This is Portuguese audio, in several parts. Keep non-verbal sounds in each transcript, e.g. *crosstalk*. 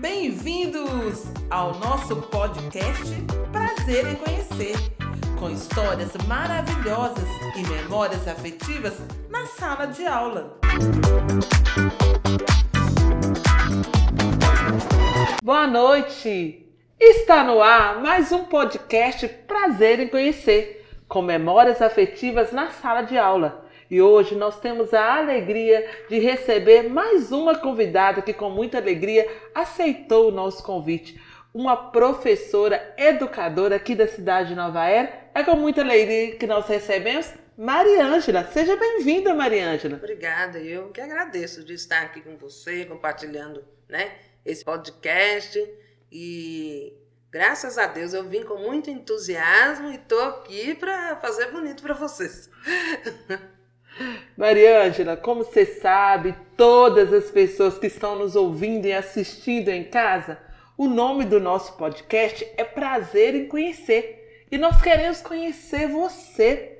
Bem-vindos ao nosso podcast Prazer em Conhecer, com histórias maravilhosas e memórias afetivas na sala de aula. Boa noite! Está no ar mais um podcast Prazer em Conhecer, com memórias afetivas na sala de aula. E hoje nós temos a alegria de receber mais uma convidada que, com muita alegria, aceitou o nosso convite. Uma professora educadora aqui da cidade de Nova Era. É com muita alegria que nós recebemos Mariângela. Seja bem-vinda, Mariângela. Obrigada, eu que agradeço de estar aqui com você, compartilhando né, esse podcast. E graças a Deus eu vim com muito entusiasmo e estou aqui para fazer bonito para vocês. *laughs* Mariângela, como você sabe, todas as pessoas que estão nos ouvindo e assistindo em casa, o nome do nosso podcast é Prazer em Conhecer. E nós queremos conhecer você.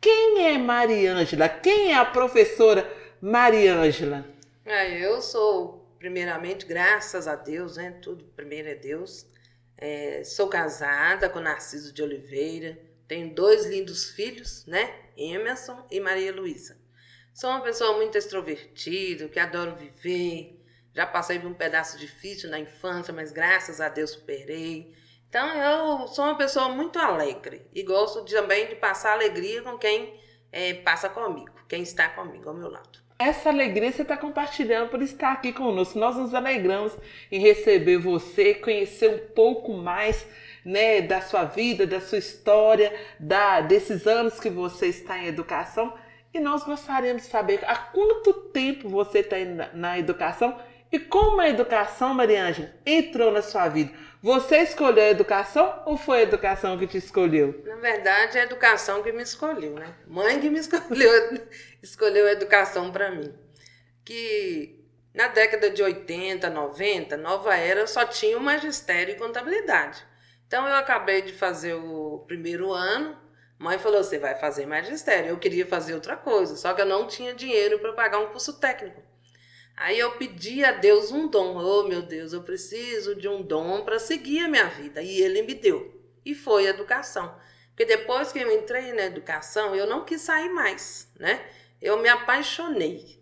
Quem é Mariângela? Quem é a professora Mariângela? É, eu sou, primeiramente, graças a Deus, né? Tudo primeiro é Deus. É, sou casada com Narciso de Oliveira, tenho dois lindos filhos, né? Emerson e Maria Luísa. Sou uma pessoa muito extrovertida, que adoro viver. Já passei por um pedaço difícil na infância, mas graças a Deus superei. Então eu sou uma pessoa muito alegre e gosto também de passar alegria com quem é, passa comigo, quem está comigo ao meu lado. Essa alegria você está compartilhando por estar aqui conosco. Nós nos alegramos em receber você, conhecer um pouco mais né, da sua vida, da sua história, da, desses anos que você está em educação. E nós gostaríamos de saber há quanto tempo você está na, na educação e como a educação, Mariângela, entrou na sua vida. Você escolheu a educação ou foi a educação que te escolheu? Na verdade, é a educação que me escolheu, né? Mãe que me *laughs* escolheu, escolheu a educação para mim. Que na década de 80, 90, Nova Era só tinha o magistério e contabilidade. Então eu acabei de fazer o primeiro ano. Mãe falou: você vai fazer magistério. Eu queria fazer outra coisa, só que eu não tinha dinheiro para pagar um curso técnico. Aí eu pedi a Deus um dom. Oh, meu Deus, eu preciso de um dom para seguir a minha vida. E ele me deu. E foi a educação. Porque depois que eu entrei na educação, eu não quis sair mais, né? Eu me apaixonei.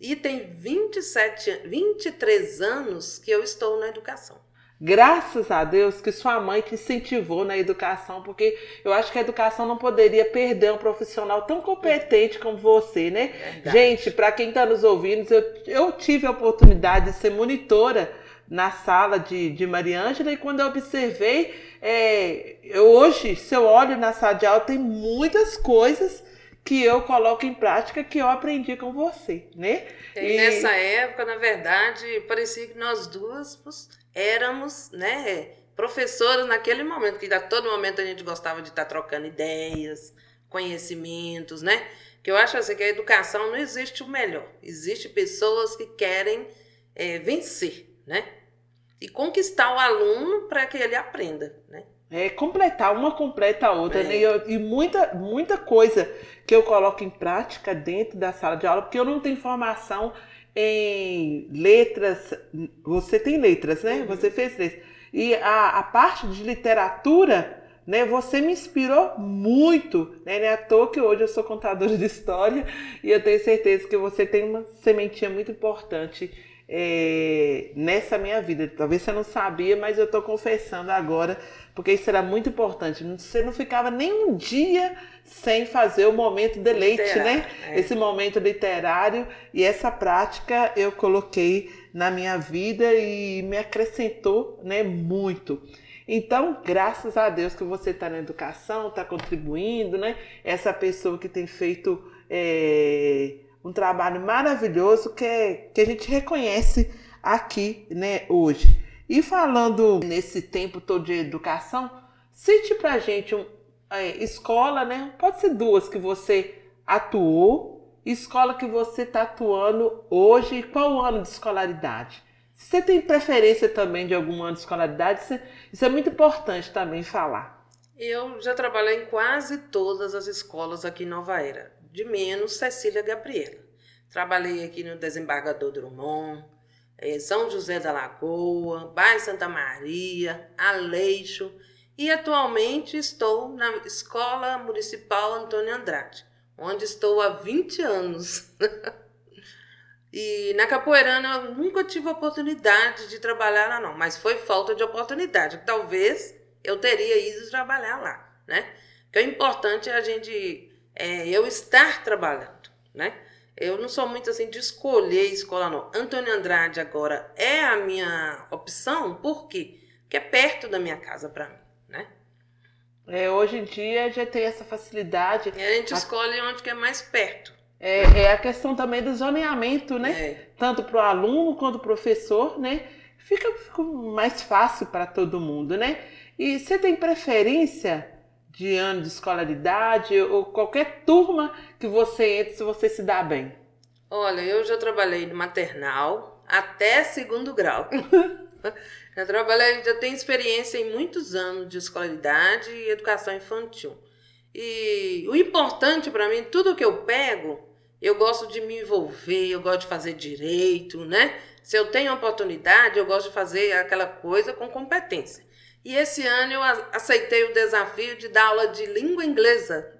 E tem 27, 23 anos que eu estou na educação. Graças a Deus que sua mãe te incentivou na educação, porque eu acho que a educação não poderia perder um profissional tão competente como você, né? Verdade. Gente, para quem está nos ouvindo, eu, eu tive a oportunidade de ser monitora na sala de, de Mariângela e quando eu observei, é, eu, hoje, se eu olho na sala de aula, tem muitas coisas que eu coloco em prática que eu aprendi com você, né? E, e nessa época, na verdade, parecia que nós duas éramos, né, professoras naquele momento, que a todo momento a gente gostava de estar tá trocando ideias, conhecimentos, né? Que eu acho assim que a educação não existe o melhor. Existe pessoas que querem é, vencer, né? E conquistar o aluno para que ele aprenda, né? É completar, uma completa a outra, é. né? E, e, muita, muita coisa que eu coloco em prática dentro da sala de aula, porque eu não tenho formação em letras, você tem letras, né? Uhum. Você fez letras. E a, a parte de literatura, né? Você me inspirou muito, né? Não é à toa que hoje eu sou contadora de história e eu tenho certeza que você tem uma sementinha muito importante é, nessa minha vida. Talvez você não sabia, mas eu estou confessando agora, porque isso era muito importante. Você não ficava nem um dia sem fazer o momento de leite, né? É. Esse momento literário e essa prática eu coloquei na minha vida e me acrescentou, né, muito. Então, graças a Deus que você está na educação, está contribuindo, né? Essa pessoa que tem feito é, um trabalho maravilhoso que, que a gente reconhece aqui, né, hoje. E falando nesse tempo todo de educação, cite pra gente um, é, escola, né? Pode ser duas que você atuou, escola que você está atuando hoje qual o ano de escolaridade. Você tem preferência também de algum ano de escolaridade, isso é, isso é muito importante também falar. Eu já trabalhei em quase todas as escolas aqui em Nova Era, de menos Cecília Gabriela. Trabalhei aqui no Desembargador Drummond, é, São José da Lagoa, Bairro Santa Maria, Aleixo e atualmente estou na Escola Municipal Antônio Andrade, onde estou há 20 anos. *laughs* e na Capoeirana eu nunca tive oportunidade de trabalhar lá não, mas foi falta de oportunidade. Talvez eu teria ido trabalhar lá, né? Que o importante é a gente, é, eu estar trabalhando, né? Eu não sou muito assim de escolher escola, não. Antônio Andrade agora é a minha opção, por quê? Porque é perto da minha casa para mim, né? É, hoje em dia já tem essa facilidade. E a gente a... escolhe onde que é mais perto. É, é, a questão também do zoneamento, né? É. Tanto para o aluno quanto o professor, né? Fica, fica mais fácil para todo mundo, né? E você tem preferência de ano de escolaridade ou qualquer turma que você entre se você se dá bem? Olha, eu já trabalhei no maternal até segundo grau. *laughs* já trabalhei, já tenho experiência em muitos anos de escolaridade e educação infantil. E o importante para mim, tudo que eu pego, eu gosto de me envolver, eu gosto de fazer direito, né? Se eu tenho oportunidade, eu gosto de fazer aquela coisa com competência. E esse ano eu aceitei o desafio de dar aula de língua inglesa.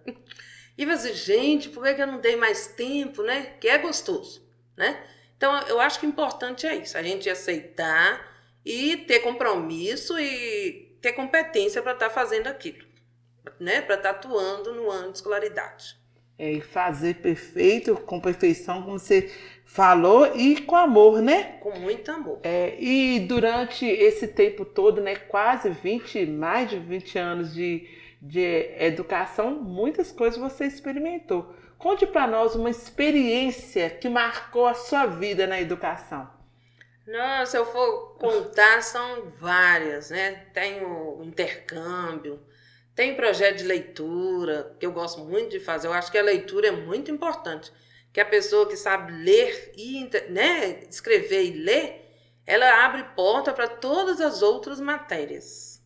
E você, gente, por que eu não dei mais tempo, né? Que é gostoso, né? Então, eu acho que o importante é isso, a gente aceitar e ter compromisso e ter competência para estar tá fazendo aquilo, né? Para estar tá atuando no ano de escolaridade. É, e fazer perfeito, com perfeição, como você falou e com amor, né? Com muito amor. É, e durante esse tempo todo, né, quase 20, mais de 20 anos de, de educação, muitas coisas você experimentou. Conte para nós uma experiência que marcou a sua vida na educação. Se eu for contar, são várias, né? Tem o intercâmbio, tem projeto de leitura, que eu gosto muito de fazer. Eu acho que a leitura é muito importante que a pessoa que sabe ler e né, escrever e ler, ela abre porta para todas as outras matérias.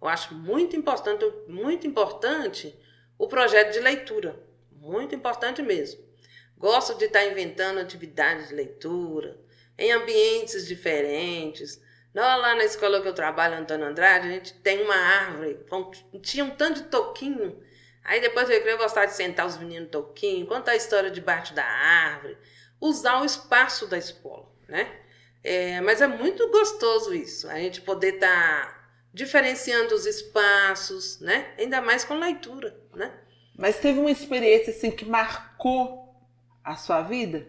Eu acho muito importante, muito importante o projeto de leitura, muito importante mesmo. Gosto de estar inventando atividades de leitura em ambientes diferentes. Lá na escola que eu trabalho, Antônio Andrade, a gente tem uma árvore, tinha um tanto de toquinho Aí depois eu ia gostar de sentar os meninos toquinho, contar a história debaixo da árvore, usar o espaço da escola, né? É, mas é muito gostoso isso, a gente poder estar tá diferenciando os espaços, né? Ainda mais com leitura, né? Mas teve uma experiência assim que marcou a sua vida?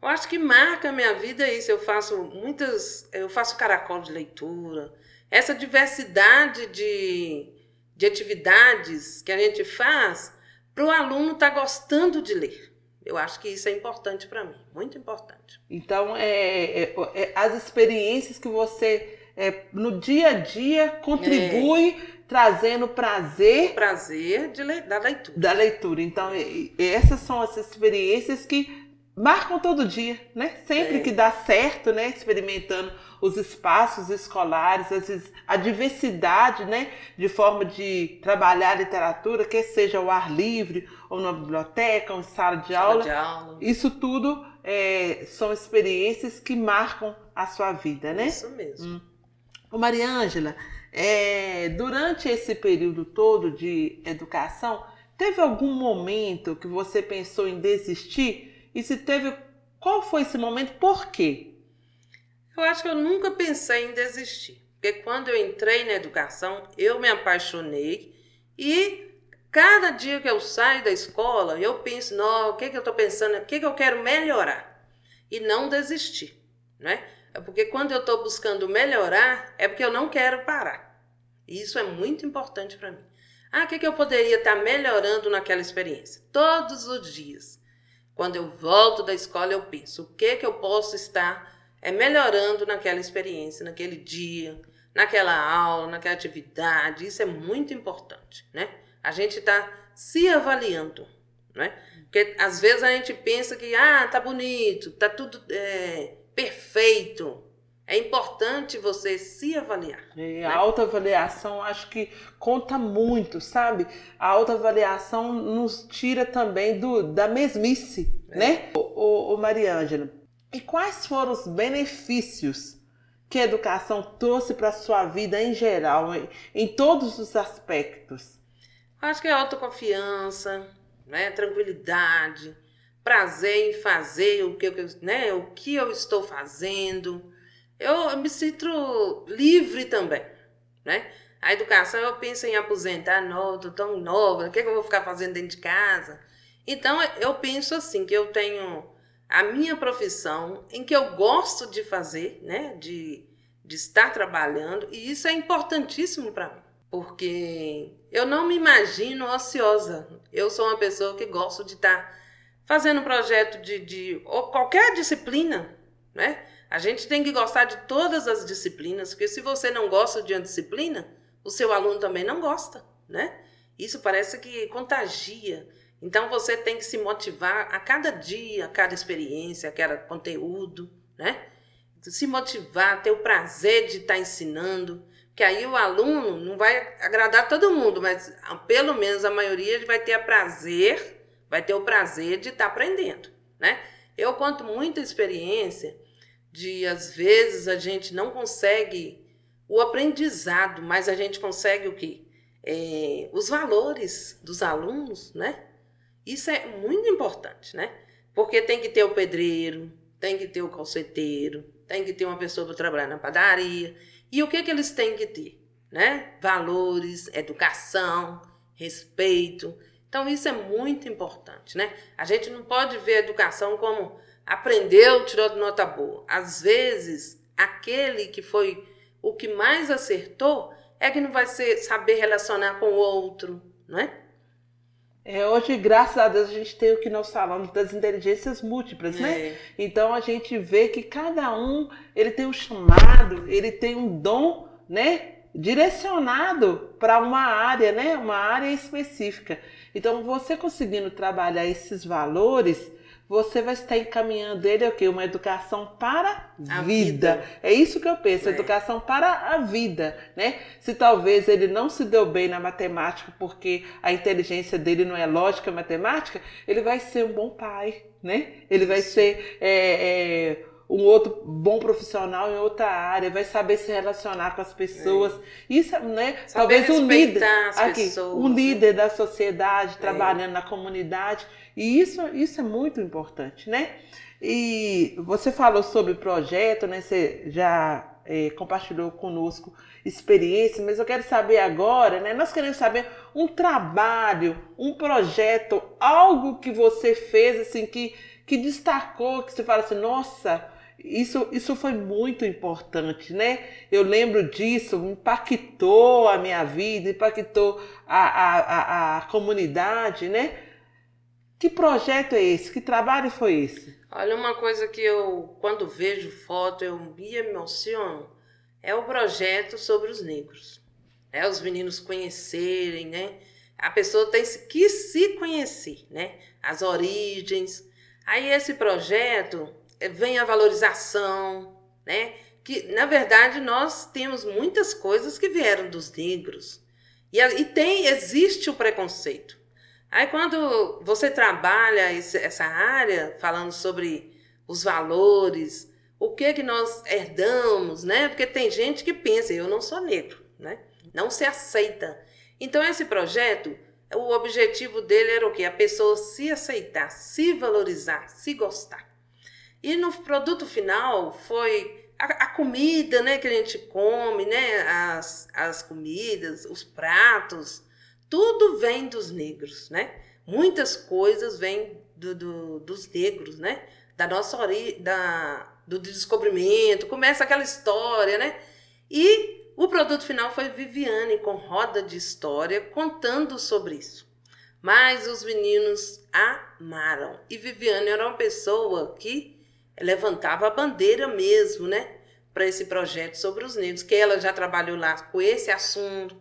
Eu acho que marca a minha vida isso. Eu faço muitas, eu faço caracol de leitura. Essa diversidade de de atividades que a gente faz para o aluno estar tá gostando de ler. Eu acho que isso é importante para mim, muito importante. Então, é, é, é, as experiências que você é, no dia a dia contribui é. trazendo prazer. Prazer de le da leitura. Da leitura. Então, essas são as experiências que marcam todo dia, né? Sempre é. que dá certo, né? Experimentando os espaços escolares, a diversidade, né? De forma de trabalhar a literatura, que seja ao ar livre, ou na biblioteca, ou em sala de, sala aula. de aula. Isso tudo é, são experiências que marcam a sua vida, né? Isso mesmo. Hum. Ô Maria Ângela, é, durante esse período todo de educação, teve algum momento que você pensou em desistir? E se teve, qual foi esse momento? Por quê? Eu acho que eu nunca pensei em desistir. Porque quando eu entrei na educação, eu me apaixonei e cada dia que eu saio da escola, eu penso, não, o que, que eu estou pensando, o que, que eu quero melhorar. E não desistir, né? É porque quando eu estou buscando melhorar, é porque eu não quero parar. E isso é muito importante para mim. Ah, o que, que eu poderia estar tá melhorando naquela experiência? Todos os dias. Quando eu volto da escola, eu penso o que, que eu posso estar é, melhorando naquela experiência, naquele dia, naquela aula, naquela atividade. Isso é muito importante, né? A gente está se avaliando, né? Porque às vezes a gente pensa que, ah, tá bonito, tá tudo é, perfeito. É importante você se avaliar. É, né? A autoavaliação acho que conta muito, sabe? A autoavaliação nos tira também do, da mesmice, é. né? Ô, ô, ô Mariângela, E quais foram os benefícios que a educação trouxe para a sua vida em geral, em, todos os aspectos? Acho que é autoconfiança, né? tranquilidade, prazer em fazer o que, eu, né? o que eu estou fazendo. Eu, eu me sinto livre também. Né? A educação, eu penso em aposentar, não, estou tão nova, o que, é que eu vou ficar fazendo dentro de casa? Então, eu penso assim, que eu tenho a minha profissão, em que eu gosto de fazer, né? De, de estar trabalhando, e isso é importantíssimo para mim, porque eu não me imagino ociosa. Eu sou uma pessoa que gosto de estar fazendo projeto de, de ou qualquer disciplina, né? A gente tem que gostar de todas as disciplinas, porque se você não gosta de uma disciplina, o seu aluno também não gosta, né? Isso parece que contagia. Então você tem que se motivar a cada dia, a cada experiência, a cada conteúdo, né? Se motivar, ter o prazer de estar ensinando, que aí o aluno não vai agradar todo mundo, mas pelo menos a maioria vai ter prazer, vai ter o prazer de estar aprendendo, né? Eu conto muita experiência de às vezes a gente não consegue o aprendizado, mas a gente consegue o quê? É, os valores dos alunos, né? Isso é muito importante, né? Porque tem que ter o pedreiro, tem que ter o calceteiro, tem que ter uma pessoa para trabalhar na padaria. E o que, que eles têm que ter? Né? Valores, educação, respeito. Então, isso é muito importante, né? A gente não pode ver a educação como aprendeu, tirou nota boa. Às vezes, aquele que foi o que mais acertou é que não vai ser, saber relacionar com o outro, né? É, hoje, graças a Deus, a gente tem o que nós falamos das inteligências múltiplas, né? é. Então a gente vê que cada um ele tem um chamado, ele tem um dom, né? Direcionado para uma área, né? Uma área específica. Então, você conseguindo trabalhar esses valores, você vai estar encaminhando ele o quê? Uma educação para a vida. vida. É isso que eu penso, é. educação para a vida, né? Se talvez ele não se deu bem na matemática porque a inteligência dele não é lógica matemática, ele vai ser um bom pai, né? Ele vai ser é, é, um outro bom profissional em outra área, vai saber se relacionar com as pessoas. É. Isso, né? Saber talvez um líder, aqui, pessoas, um né? líder da sociedade, é. trabalhando na comunidade. E isso, isso é muito importante, né? E você falou sobre projeto, né? Você já é, compartilhou conosco experiência, mas eu quero saber agora, né? Nós queremos saber um trabalho, um projeto, algo que você fez assim que, que destacou, que você fala assim, nossa, isso, isso foi muito importante, né? Eu lembro disso, impactou a minha vida, impactou a, a, a, a comunidade, né? Que projeto é esse? Que trabalho foi esse? Olha, uma coisa que eu, quando vejo foto, eu me emociono, é o projeto sobre os negros. É os meninos conhecerem, né? A pessoa tem que se conhecer, né? As origens. Aí esse projeto eh, vem a valorização, né? Que, na verdade, nós temos muitas coisas que vieram dos negros. E, e tem, existe o preconceito. Aí quando você trabalha essa área, falando sobre os valores, o que que nós herdamos, né? Porque tem gente que pensa, eu não sou negro, né? Não se aceita. Então esse projeto, o objetivo dele era o quê? A pessoa se aceitar, se valorizar, se gostar. E no produto final foi a, a comida, né, que a gente come, né, as, as comidas, os pratos, tudo vem dos negros, né? Muitas coisas vêm do, do, dos negros, né? Da nossa origem, da, do descobrimento, começa aquela história, né? E o produto final foi Viviane com roda de história contando sobre isso. Mas os meninos amaram. E Viviane era uma pessoa que levantava a bandeira mesmo, né? Para esse projeto sobre os negros, que ela já trabalhou lá com esse assunto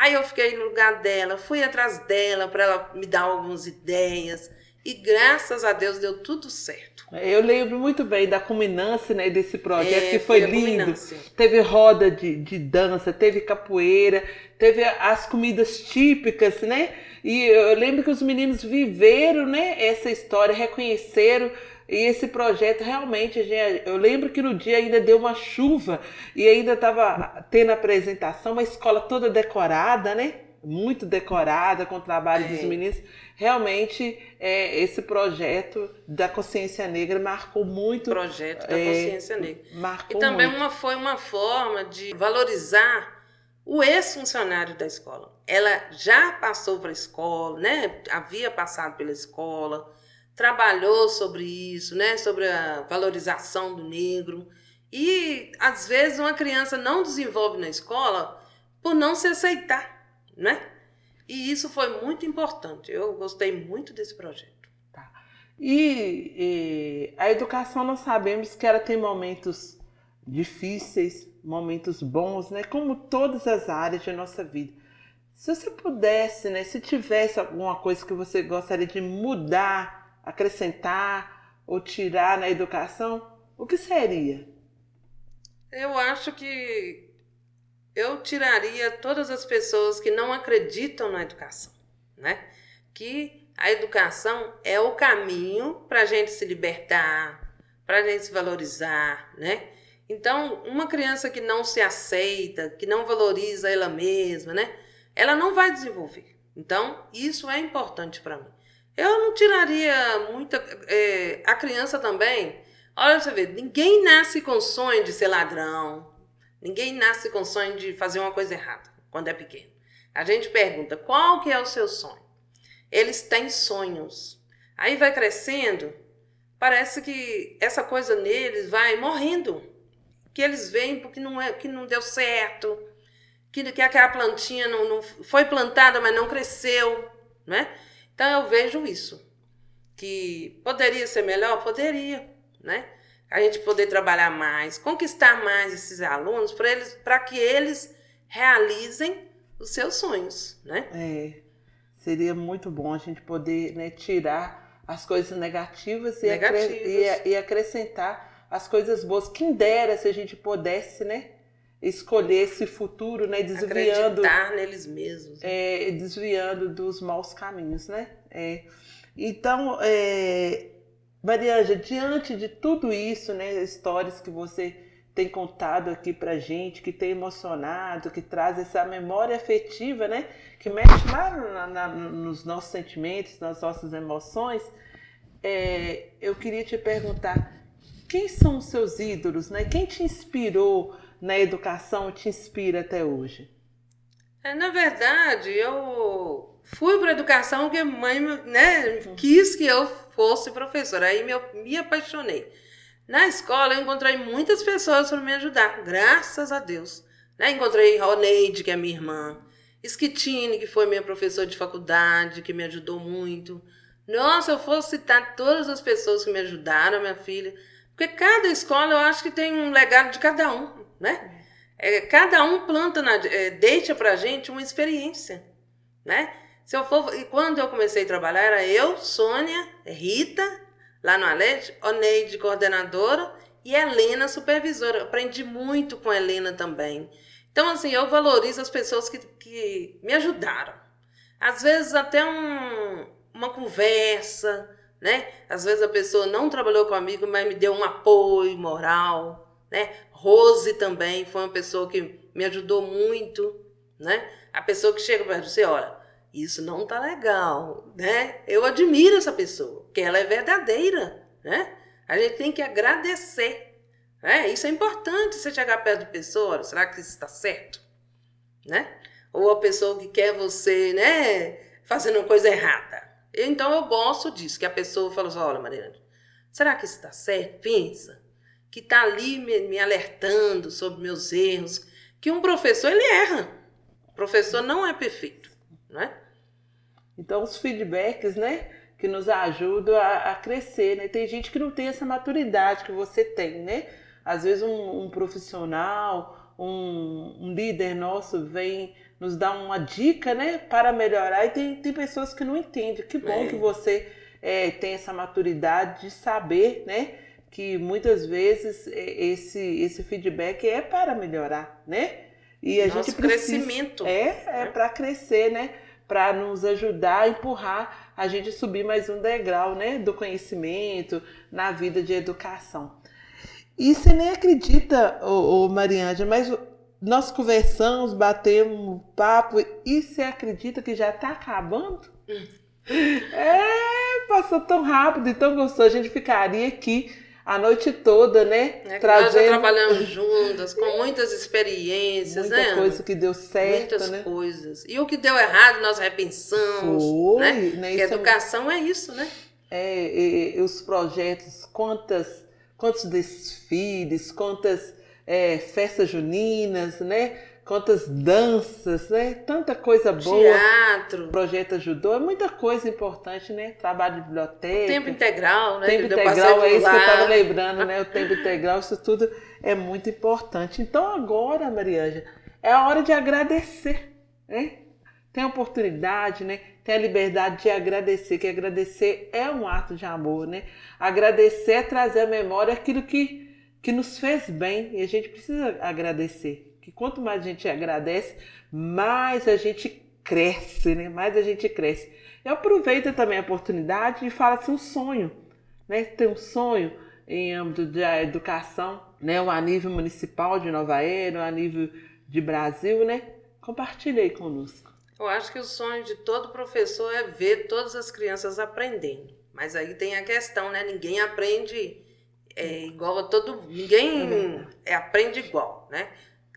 Aí eu fiquei no lugar dela, fui atrás dela para ela me dar algumas ideias. E graças a Deus deu tudo certo. Eu lembro muito bem da culminância né, desse projeto, é, que foi, foi lindo. Teve roda de, de dança, teve capoeira, teve as comidas típicas, né? E eu lembro que os meninos viveram né, essa história, reconheceram E esse projeto realmente, eu lembro que no dia ainda deu uma chuva e ainda estava tendo apresentação, uma escola toda decorada, né? Muito decorada com o trabalho é. dos meninos. Realmente, é, esse projeto da consciência negra marcou muito. Projeto da é, consciência negra. Marcou e também uma, foi uma forma de valorizar o ex-funcionário da escola. Ela já passou para a escola, né? Havia passado pela escola trabalhou sobre isso, né? Sobre a valorização do negro. E às vezes uma criança não desenvolve na escola por não se aceitar, né? E isso foi muito importante. Eu gostei muito desse projeto. Tá. E, e a educação nós sabemos que ela tem momentos difíceis, momentos bons, né? Como todas as áreas de nossa vida. Se você pudesse, né? Se tivesse alguma coisa que você gostaria de mudar acrescentar ou tirar na educação, o que seria? Eu acho que eu tiraria todas as pessoas que não acreditam na educação, né? Que a educação é o caminho para a gente se libertar, para a gente se valorizar, né? Então, uma criança que não se aceita, que não valoriza ela mesma, né? Ela não vai desenvolver. Então, isso é importante para mim. Eu não tiraria muita. É, a criança também. Olha, você vê, ninguém nasce com sonho de ser ladrão. Ninguém nasce com sonho de fazer uma coisa errada quando é pequeno. A gente pergunta, qual que é o seu sonho? Eles têm sonhos. Aí vai crescendo, parece que essa coisa neles vai morrendo. Que eles veem porque não, é, que não deu certo, que, que aquela plantinha não, não foi plantada, mas não cresceu, né? Então eu vejo isso. Que poderia ser melhor? Poderia, né? A gente poder trabalhar mais, conquistar mais esses alunos para eles, para que eles realizem os seus sonhos, né? É. Seria muito bom a gente poder né, tirar as coisas negativas, negativas. E, acre e, acrescentar as coisas boas. Quem dera se a gente pudesse, né? Escolher esse futuro, né, desviando Acreditar neles mesmos, né? é, desviando dos maus caminhos, né? É. Então, é, Marianja, diante de tudo isso, né, histórias que você tem contado aqui pra gente, que tem emocionado, que traz essa memória afetiva, né, que mexe lá na, na, nos nossos sentimentos, nas nossas emoções, é, eu queria te perguntar, quem são os seus ídolos, né? Quem te inspirou na educação te inspira até hoje? É, na verdade, eu fui para a educação porque mãe né, quis que eu fosse professora. Aí me, me apaixonei. Na escola, eu encontrei muitas pessoas para me ajudar, graças a Deus. Né? Encontrei Roneide, que é minha irmã, Esquitine, que foi minha professora de faculdade, que me ajudou muito. Nossa, eu fosse citar todas as pessoas que me ajudaram, minha filha. Porque cada escola eu acho que tem um legado de cada um né? É, cada um planta, na, é, deixa pra gente uma experiência, né? Se eu for, e quando eu comecei a trabalhar, era eu, Sônia, Rita, lá no Alete, Oneide, coordenadora, e Helena, supervisora. Aprendi muito com Helena também. Então, assim, eu valorizo as pessoas que, que me ajudaram. Às vezes, até um, uma conversa, né? Às vezes a pessoa não trabalhou comigo, mas me deu um apoio moral, né? Rose também foi uma pessoa que me ajudou muito, né? A pessoa que chega para você, olha, isso não tá legal, né? Eu admiro essa pessoa, porque ela é verdadeira, né? A gente tem que agradecer, né? Isso é importante, você chegar perto de pessoa, olha, será que isso está certo, né? Ou a pessoa que quer você, né, fazendo uma coisa errada. Então eu gosto disso, que a pessoa fala assim, olha, Mariana, será que isso está certo? Pensa que está ali me, me, alertando sobre meus erros, que um professor ele erra. O professor não é perfeito, né? Então os feedbacks, né, que nos ajudam a, a, crescer, né? Tem gente que não tem essa maturidade que você tem, né? Às vezes um, um profissional, um, um, líder nosso vem nos dar uma dica, né, para melhorar e tem, tem pessoas que não entendem. Que bom é. que você é, tem essa maturidade de saber, né? Que muitas vezes esse, esse feedback é para melhorar, né? E a Nosso gente precisa, crescimento. É, é, é. para crescer, né? Para nos ajudar a empurrar a gente subir mais um degrau, né, do conhecimento na vida de educação. E você nem acredita, ô, ô Mariângela, mas nós conversamos, batemos um papo e você acredita que já está acabando? Hum. É, passou tão rápido e tão gostoso. A gente ficaria aqui a noite toda, né? É trazendo... Nós já trabalhamos juntas, com muitas experiências, Muita né? Muita coisa que deu certo, Muitas né? coisas. E o que deu errado, nós repensamos. Foi, né? né? Porque educação é... é... isso, né? É, e, e, os projetos, quantas, quantos desfiles, quantas é, festas juninas, né? Quantas danças, né? Tanta coisa boa. Teatro. Projeto ajudou, é muita coisa importante, né? Trabalho de biblioteca. O tempo integral, né? Tempo integral, é isso que eu estava lembrando, né? O *laughs* tempo integral, isso tudo é muito importante. Então agora, Mariângela, é a hora de agradecer, né? Tem a oportunidade, né? Tem a liberdade de agradecer, que agradecer é um ato de amor, né? Agradecer é trazer à memória aquilo que, que nos fez bem e a gente precisa agradecer quanto mais a gente agradece, mais a gente cresce, né? Mais a gente cresce. E aproveita também a oportunidade e fala assim, um sonho, né? Tem um sonho em âmbito da educação, né? A nível municipal de Nova Era, a nível de Brasil, né? Compartilhe aí conosco. Eu acho que o sonho de todo professor é ver todas as crianças aprendendo. Mas aí tem a questão, né? Ninguém aprende é, igual a todo. Ninguém é, aprende igual, né?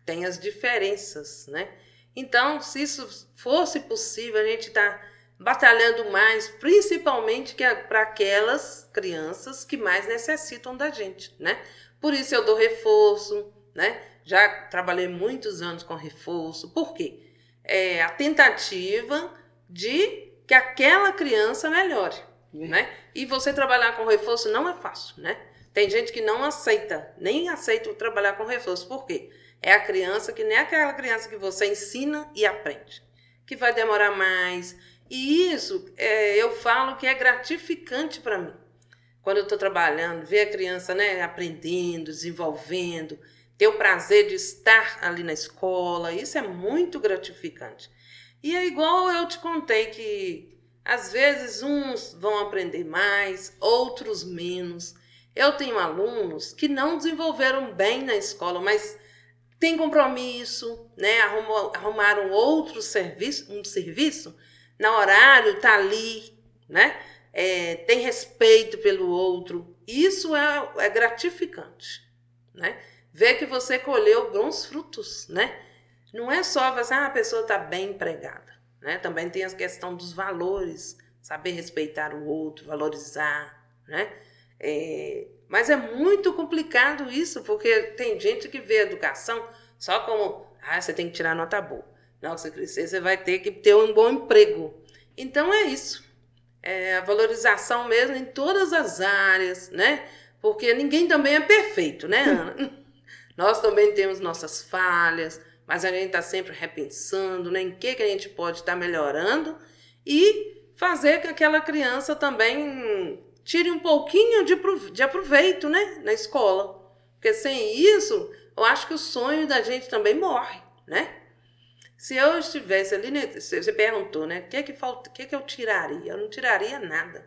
Tem as diferenças, né? Então, se isso fosse possível, a gente está batalhando mais, principalmente é para aquelas crianças que mais necessitam da gente, né? Por isso eu dou reforço, né? Já trabalhei muitos anos com reforço. Por quê? É a tentativa de que aquela criança melhore, é. né? E você trabalhar com reforço não é fácil, né? Tem gente que não aceita, nem aceita trabalhar com reforço. Por quê? É a criança que nem aquela criança que você ensina e aprende, que vai demorar mais. E isso é, eu falo que é gratificante para mim. Quando eu estou trabalhando, ver a criança né, aprendendo, desenvolvendo, ter o prazer de estar ali na escola, isso é muito gratificante. E é igual eu te contei que às vezes uns vão aprender mais, outros menos. Eu tenho alunos que não desenvolveram bem na escola, mas tem compromisso, né? Arrumou, arrumaram outro serviço, um serviço, na horário, tá ali, né? É, tem respeito pelo outro. Isso é, é gratificante, né? Ver que você colheu bons frutos, né? Não é só assim, ah, a pessoa está bem empregada, né? Também tem a questão dos valores, saber respeitar o outro, valorizar, né? É, mas é muito complicado isso, porque tem gente que vê a educação só como, ah, você tem que tirar nota boa. Não, você crescer, você vai ter que ter um bom emprego. Então é isso. É a valorização mesmo em todas as áreas, né? Porque ninguém também é perfeito, né, Ana? *laughs* Nós também temos nossas falhas, mas a gente está sempre repensando né, em que, que a gente pode estar tá melhorando e fazer que aquela criança também tire um pouquinho de, de aproveito né, na escola. Porque sem isso, eu acho que o sonho da gente também morre, né? Se eu estivesse ali, né, você perguntou, né? O que é que falta, o que é que eu tiraria? Eu não tiraria nada.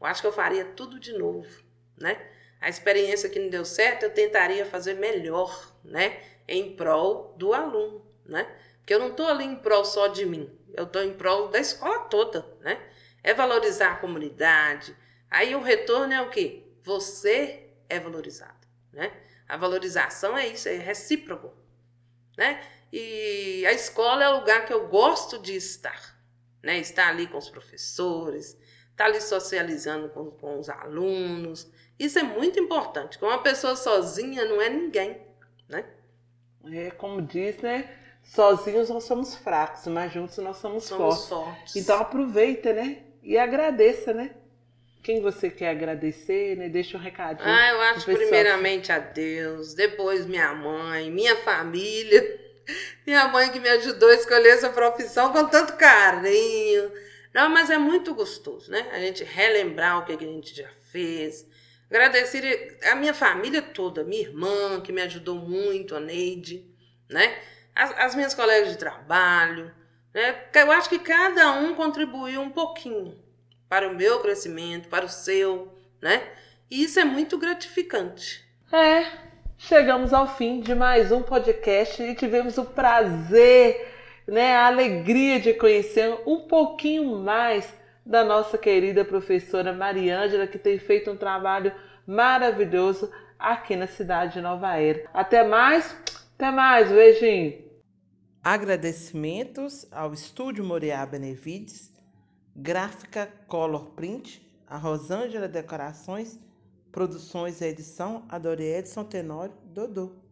Eu acho que eu faria tudo de novo, né? A experiência que não deu certo, eu tentaria fazer melhor, né? Em prol do aluno, né? Porque eu não estou ali em prol só de mim, eu estou em prol da escola toda, né? É valorizar a comunidade, Aí o retorno é o quê? Você é valorizado, né? A valorização é isso, é recíproco, né? E a escola é o lugar que eu gosto de estar, né? Estar ali com os professores, estar ali socializando com, com os alunos. Isso é muito importante. Com uma pessoa sozinha não é ninguém, né? É como diz, né? Sozinhos nós somos fracos, mas juntos nós somos, somos fortes. fortes. Então aproveita, né? E agradeça, né? Quem você quer agradecer, né? Deixa um recadinho. Ah, eu acho primeiramente a Deus, depois minha mãe, minha família. *laughs* Minha mãe que me ajudou a escolher essa profissão com tanto carinho. Não, mas é muito gostoso, né? A gente relembrar o que a gente já fez. Agradecer a minha família toda, minha irmã, que me ajudou muito, a Neide, né? As, as minhas colegas de trabalho, né? Eu acho que cada um contribuiu um pouquinho para o meu crescimento, para o seu, né? E isso é muito gratificante. É, chegamos ao fim de mais um podcast e tivemos o prazer, né, a alegria de conhecer um pouquinho mais da nossa querida professora Mariângela, que tem feito um trabalho maravilhoso aqui na cidade de Nova Era. Até mais, até mais, beijinho. Agradecimentos ao Estúdio Moriá Benevides, Gráfica Color Print, a Rosângela Decorações, Produções e Edição, a Doriedson Tenório, Dodô.